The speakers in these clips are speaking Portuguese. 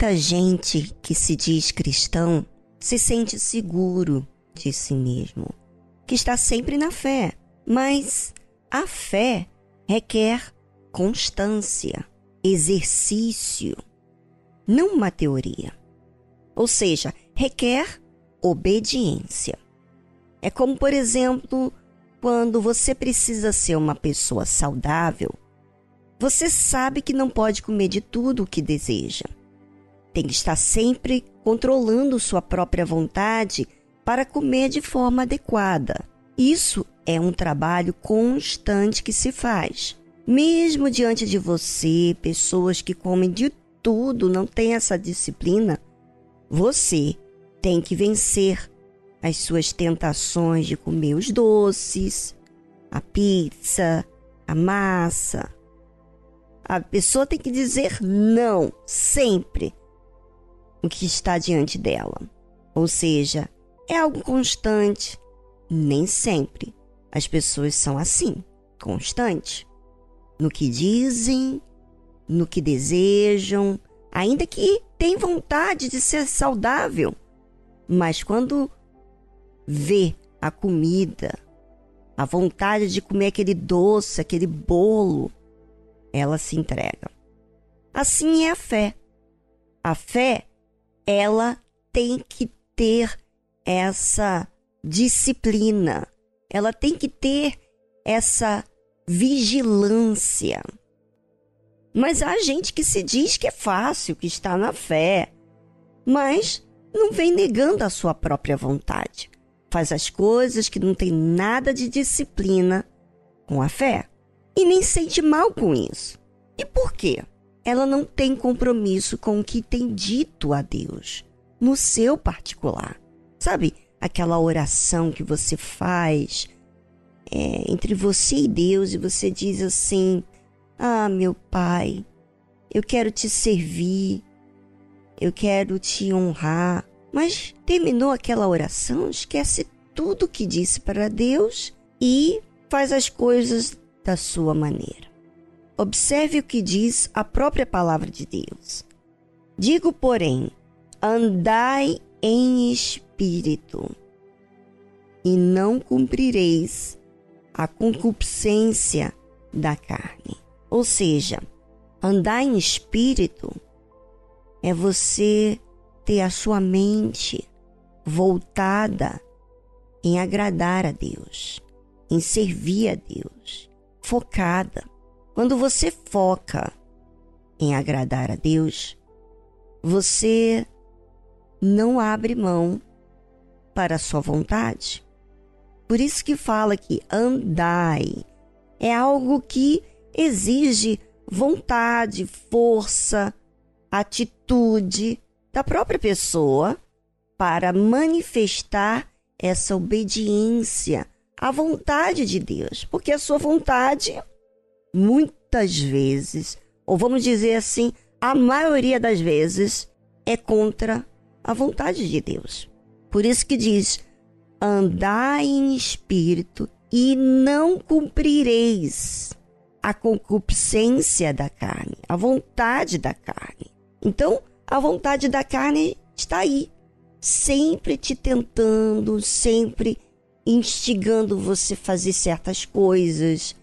Muita gente que se diz cristão se sente seguro de si mesmo, que está sempre na fé, mas a fé requer constância, exercício, não uma teoria. Ou seja, requer obediência. É como, por exemplo, quando você precisa ser uma pessoa saudável, você sabe que não pode comer de tudo o que deseja. Tem que estar sempre controlando sua própria vontade para comer de forma adequada. Isso é um trabalho constante que se faz. Mesmo diante de você, pessoas que comem de tudo não têm essa disciplina, você tem que vencer as suas tentações de comer os doces, a pizza, a massa. A pessoa tem que dizer não sempre o que está diante dela. Ou seja, é algo constante. Nem sempre as pessoas são assim, constante. No que dizem, no que desejam, ainda que tem vontade de ser saudável. Mas quando vê a comida, a vontade de comer aquele doce, aquele bolo, ela se entrega. Assim é a fé. A fé, ela tem que ter essa disciplina, ela tem que ter essa vigilância. Mas há gente que se diz que é fácil, que está na fé, mas não vem negando a sua própria vontade faz as coisas que não tem nada de disciplina com a fé e nem sente mal com isso. E por quê? Ela não tem compromisso com o que tem dito a Deus no seu particular. Sabe aquela oração que você faz é, entre você e Deus e você diz assim: Ah, meu Pai, eu quero te servir, eu quero te honrar, mas terminou aquela oração, esquece tudo que disse para Deus e faz as coisas da sua maneira. Observe o que diz a própria palavra de Deus. Digo, porém, andai em espírito, e não cumprireis a concupiscência da carne. Ou seja, andar em espírito é você ter a sua mente voltada em agradar a Deus, em servir a Deus, focada. Quando você foca em agradar a Deus, você não abre mão para a sua vontade. Por isso que fala que andai é algo que exige vontade, força, atitude, da própria pessoa para manifestar essa obediência à vontade de Deus, porque a sua vontade, muitas vezes, ou vamos dizer assim, a maioria das vezes, é contra a vontade de Deus. Por isso que diz: andai em espírito e não cumprireis a concupiscência da carne, a vontade da carne. Então, a vontade da carne está aí, sempre te tentando, sempre instigando você a fazer certas coisas,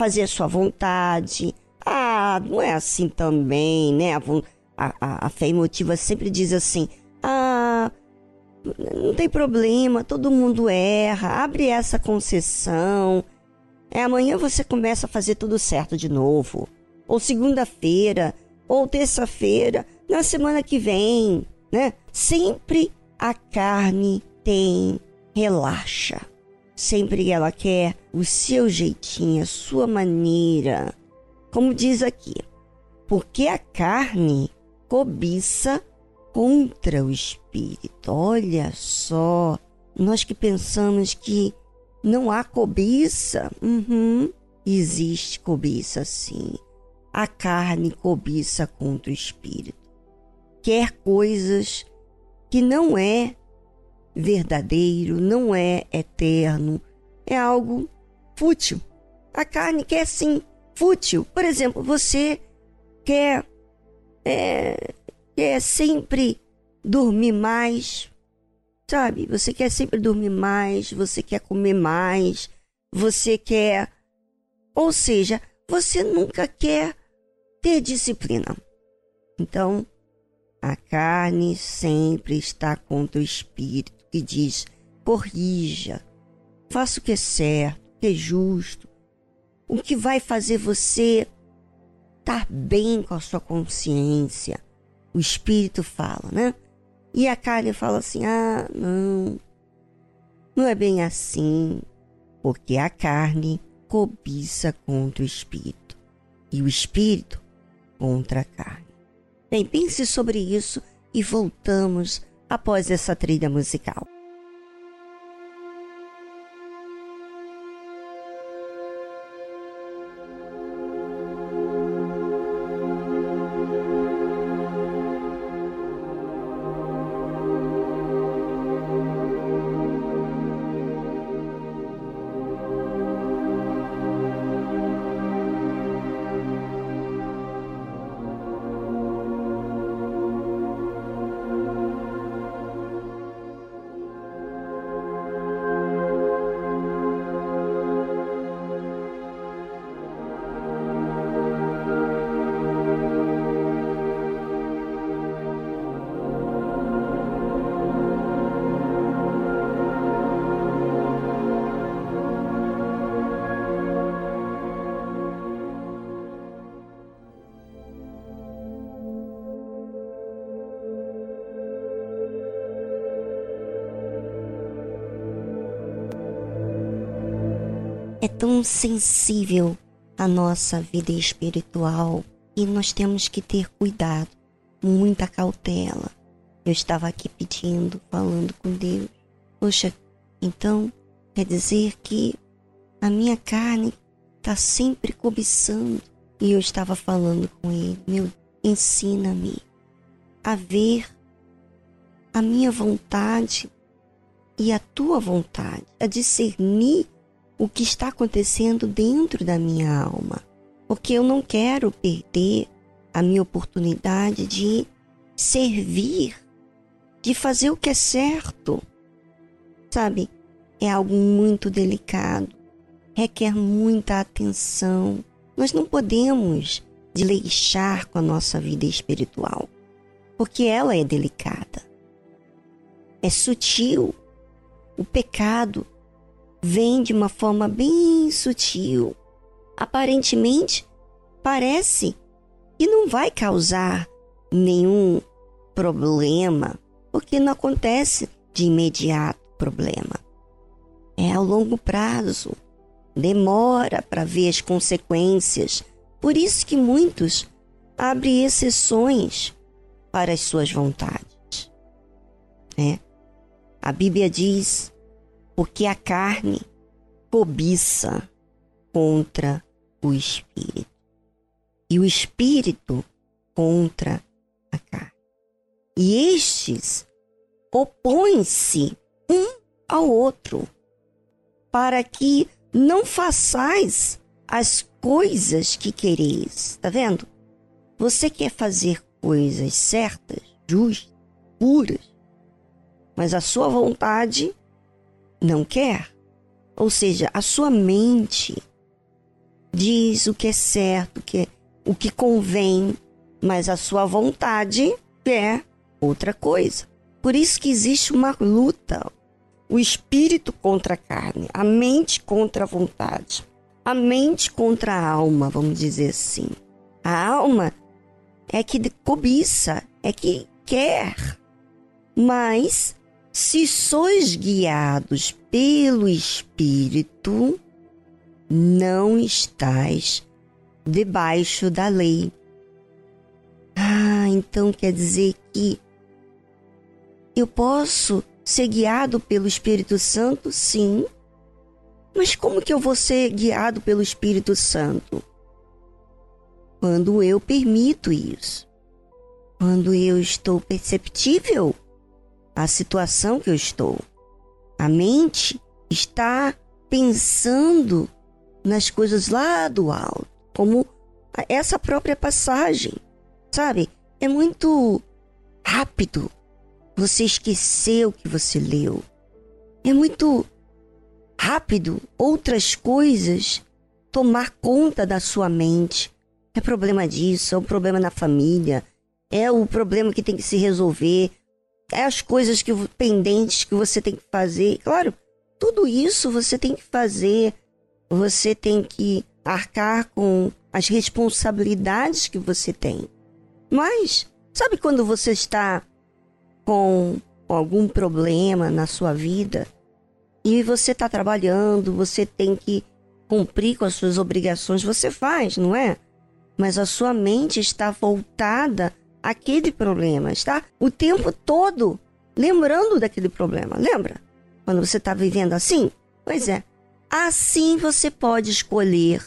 fazer a sua vontade. Ah, não é assim também, né? A, a, a fé emotiva sempre diz assim: ah, não tem problema, todo mundo erra, abre essa concessão. É, amanhã você começa a fazer tudo certo de novo. Ou segunda-feira, ou terça-feira, na semana que vem, né? Sempre a carne tem relaxa. Sempre ela quer o seu jeitinho, a sua maneira. Como diz aqui, porque a carne cobiça contra o espírito. Olha só, nós que pensamos que não há cobiça, uhum, existe cobiça sim. A carne cobiça contra o espírito quer coisas que não é verdadeiro, não é eterno, é algo fútil. A carne quer sim fútil. Por exemplo, você quer é, quer sempre dormir mais, sabe? Você quer sempre dormir mais, você quer comer mais, você quer. Ou seja, você nunca quer ter disciplina. Então, a carne sempre está contra o espírito que diz: corrija, faça o que é certo, o que é justo, o que vai fazer você estar bem com a sua consciência. O espírito fala, né? E a carne fala assim: ah, não, não é bem assim, porque a carne cobiça contra o espírito e o espírito contra a carne. Bem, pense sobre isso e voltamos após essa trilha musical. É tão sensível a nossa vida espiritual e nós temos que ter cuidado, muita cautela. Eu estava aqui pedindo, falando com Deus. Poxa, então quer dizer que a minha carne está sempre cobiçando. E eu estava falando com ele, meu, ensina-me a ver a minha vontade e a tua vontade, a discernir o que está acontecendo dentro da minha alma, porque eu não quero perder a minha oportunidade de servir, de fazer o que é certo. Sabe, é algo muito delicado, requer muita atenção. Nós não podemos desleixar com a nossa vida espiritual, porque ela é delicada. É sutil. O pecado vem de uma forma bem sutil. Aparentemente, parece que não vai causar nenhum problema, porque não acontece de imediato problema. É a longo prazo, demora para ver as consequências. Por isso que muitos abrem exceções para as suas vontades. É. A Bíblia diz porque a carne cobiça contra o espírito e o espírito contra a carne. E estes opõem-se um ao outro, para que não façais as coisas que quereis. Tá vendo? Você quer fazer coisas certas, justas, puras, mas a sua vontade não quer. Ou seja, a sua mente diz o que é certo, o que, é, o que convém, mas a sua vontade quer outra coisa. Por isso que existe uma luta. O espírito contra a carne, a mente contra a vontade, a mente contra a alma, vamos dizer assim. A alma é que cobiça, é que quer, mas se sois guiados pelo Espírito, não estais debaixo da lei. Ah, então quer dizer que eu posso ser guiado pelo Espírito Santo? Sim. Mas como que eu vou ser guiado pelo Espírito Santo? Quando eu permito isso. Quando eu estou perceptível a situação que eu estou. A mente está pensando nas coisas lá do alto, como essa própria passagem, sabe? É muito rápido você esquecer o que você leu. É muito rápido outras coisas tomar conta da sua mente. É problema disso, é um problema na família, é o problema que tem que se resolver, é as coisas que pendentes que você tem que fazer. Claro, tudo isso você tem que fazer, você tem que arcar com as responsabilidades que você tem. Mas, sabe quando você está com algum problema na sua vida e você está trabalhando, você tem que cumprir com as suas obrigações, você faz, não é? Mas a sua mente está voltada àquele problema, está o tempo todo lembrando daquele problema, lembra? Quando você está vivendo assim? Pois é. Assim você pode escolher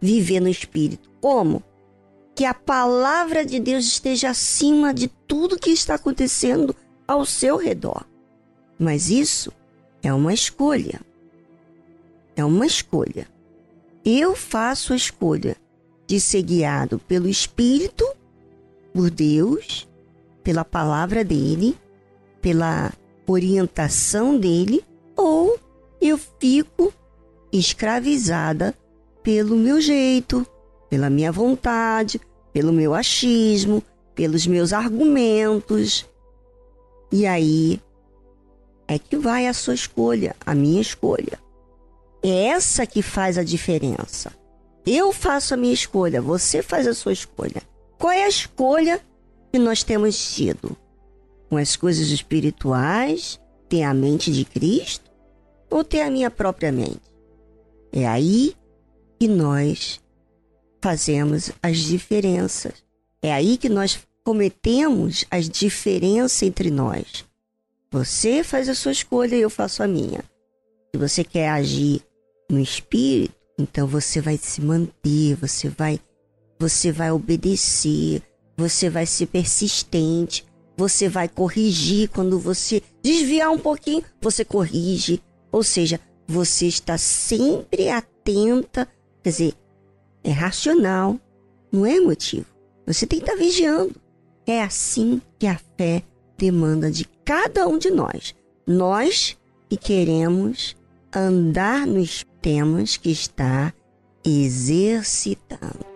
viver no espírito. Como? Que a palavra de Deus esteja acima de tudo que está acontecendo ao seu redor. Mas isso é uma escolha. É uma escolha. Eu faço a escolha de ser guiado pelo Espírito, por Deus, pela palavra dele, pela orientação dele, ou eu fico escravizada pelo meu jeito, pela minha vontade, pelo meu achismo, pelos meus argumentos. E aí é que vai a sua escolha, a minha escolha. É essa que faz a diferença. Eu faço a minha escolha, você faz a sua escolha. Qual é a escolha que nós temos tido? Com as coisas espirituais, ter a mente de Cristo ou ter a minha própria mente? É aí que nós fazemos as diferenças. É aí que nós cometemos as diferenças entre nós. Você faz a sua escolha e eu faço a minha. Se você quer agir no espírito, então você vai se manter, você vai você vai obedecer, você vai ser persistente, você vai corrigir quando você desviar um pouquinho, você corrige. Ou seja, você está sempre atenta Quer dizer, é racional, não é emotivo. Você tem que estar vigiando. É assim que a fé demanda de cada um de nós. Nós que queremos andar nos temas que está exercitando.